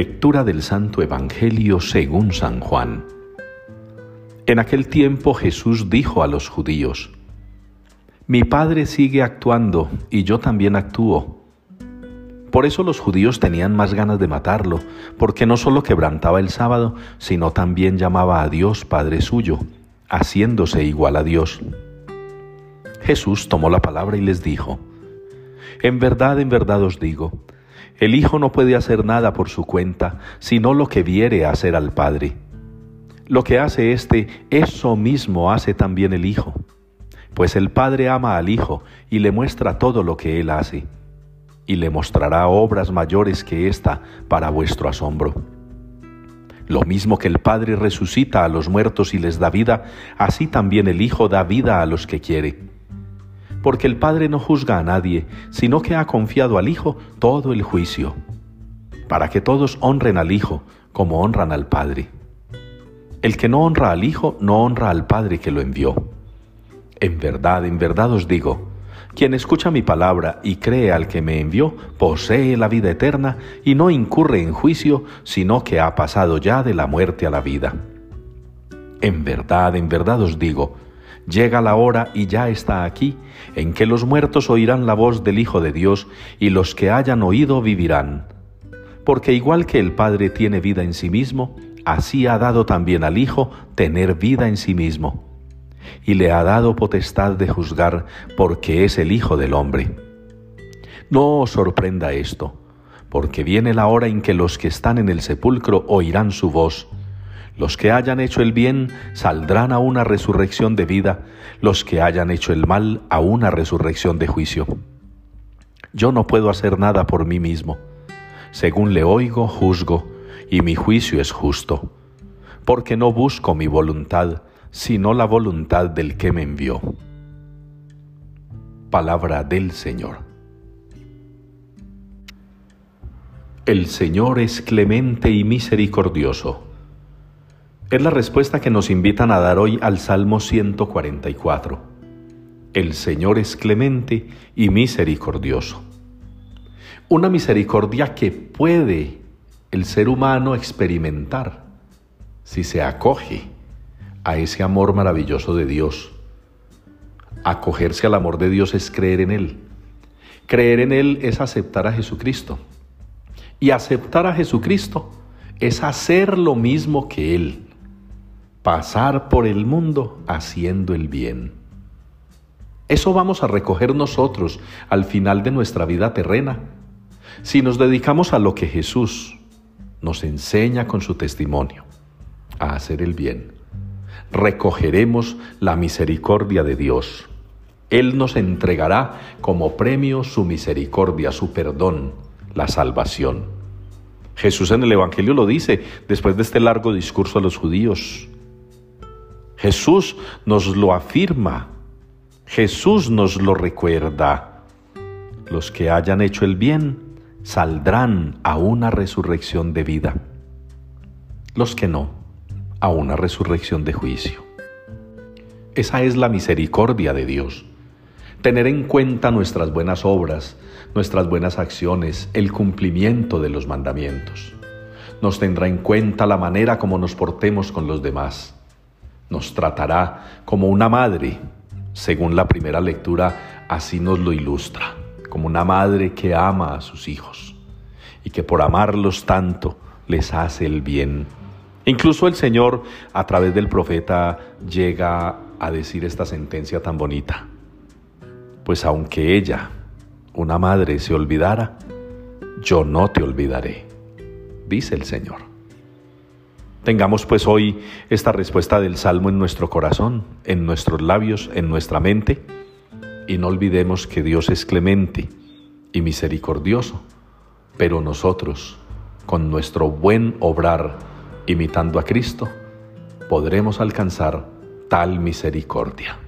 Lectura del Santo Evangelio según San Juan. En aquel tiempo Jesús dijo a los judíos, Mi Padre sigue actuando y yo también actúo. Por eso los judíos tenían más ganas de matarlo, porque no solo quebrantaba el sábado, sino también llamaba a Dios Padre suyo, haciéndose igual a Dios. Jesús tomó la palabra y les dijo, En verdad, en verdad os digo, el Hijo no puede hacer nada por su cuenta, sino lo que viere hacer al Padre. Lo que hace éste, eso mismo hace también el Hijo, pues el Padre ama al Hijo y le muestra todo lo que Él hace, y le mostrará obras mayores que ésta para vuestro asombro. Lo mismo que el Padre resucita a los muertos y les da vida, así también el Hijo da vida a los que quiere porque el Padre no juzga a nadie, sino que ha confiado al Hijo todo el juicio, para que todos honren al Hijo como honran al Padre. El que no honra al Hijo no honra al Padre que lo envió. En verdad, en verdad os digo, quien escucha mi palabra y cree al que me envió, posee la vida eterna y no incurre en juicio, sino que ha pasado ya de la muerte a la vida. En verdad, en verdad os digo, Llega la hora y ya está aquí, en que los muertos oirán la voz del Hijo de Dios y los que hayan oído vivirán. Porque igual que el Padre tiene vida en sí mismo, así ha dado también al Hijo tener vida en sí mismo. Y le ha dado potestad de juzgar porque es el Hijo del hombre. No os sorprenda esto, porque viene la hora en que los que están en el sepulcro oirán su voz, los que hayan hecho el bien saldrán a una resurrección de vida, los que hayan hecho el mal a una resurrección de juicio. Yo no puedo hacer nada por mí mismo. Según le oigo, juzgo, y mi juicio es justo, porque no busco mi voluntad, sino la voluntad del que me envió. Palabra del Señor. El Señor es clemente y misericordioso es la respuesta que nos invitan a dar hoy al Salmo 144. El Señor es clemente y misericordioso. Una misericordia que puede el ser humano experimentar si se acoge a ese amor maravilloso de Dios. Acogerse al amor de Dios es creer en Él. Creer en Él es aceptar a Jesucristo. Y aceptar a Jesucristo es hacer lo mismo que Él pasar por el mundo haciendo el bien. Eso vamos a recoger nosotros al final de nuestra vida terrena, si nos dedicamos a lo que Jesús nos enseña con su testimonio, a hacer el bien. Recogeremos la misericordia de Dios. Él nos entregará como premio su misericordia, su perdón, la salvación. Jesús en el Evangelio lo dice después de este largo discurso a los judíos. Jesús nos lo afirma, Jesús nos lo recuerda. Los que hayan hecho el bien saldrán a una resurrección de vida. Los que no, a una resurrección de juicio. Esa es la misericordia de Dios. Tener en cuenta nuestras buenas obras, nuestras buenas acciones, el cumplimiento de los mandamientos. Nos tendrá en cuenta la manera como nos portemos con los demás nos tratará como una madre, según la primera lectura, así nos lo ilustra, como una madre que ama a sus hijos y que por amarlos tanto les hace el bien. Incluso el Señor, a través del profeta, llega a decir esta sentencia tan bonita. Pues aunque ella, una madre, se olvidara, yo no te olvidaré, dice el Señor. Tengamos pues hoy esta respuesta del Salmo en nuestro corazón, en nuestros labios, en nuestra mente, y no olvidemos que Dios es clemente y misericordioso, pero nosotros, con nuestro buen obrar, imitando a Cristo, podremos alcanzar tal misericordia.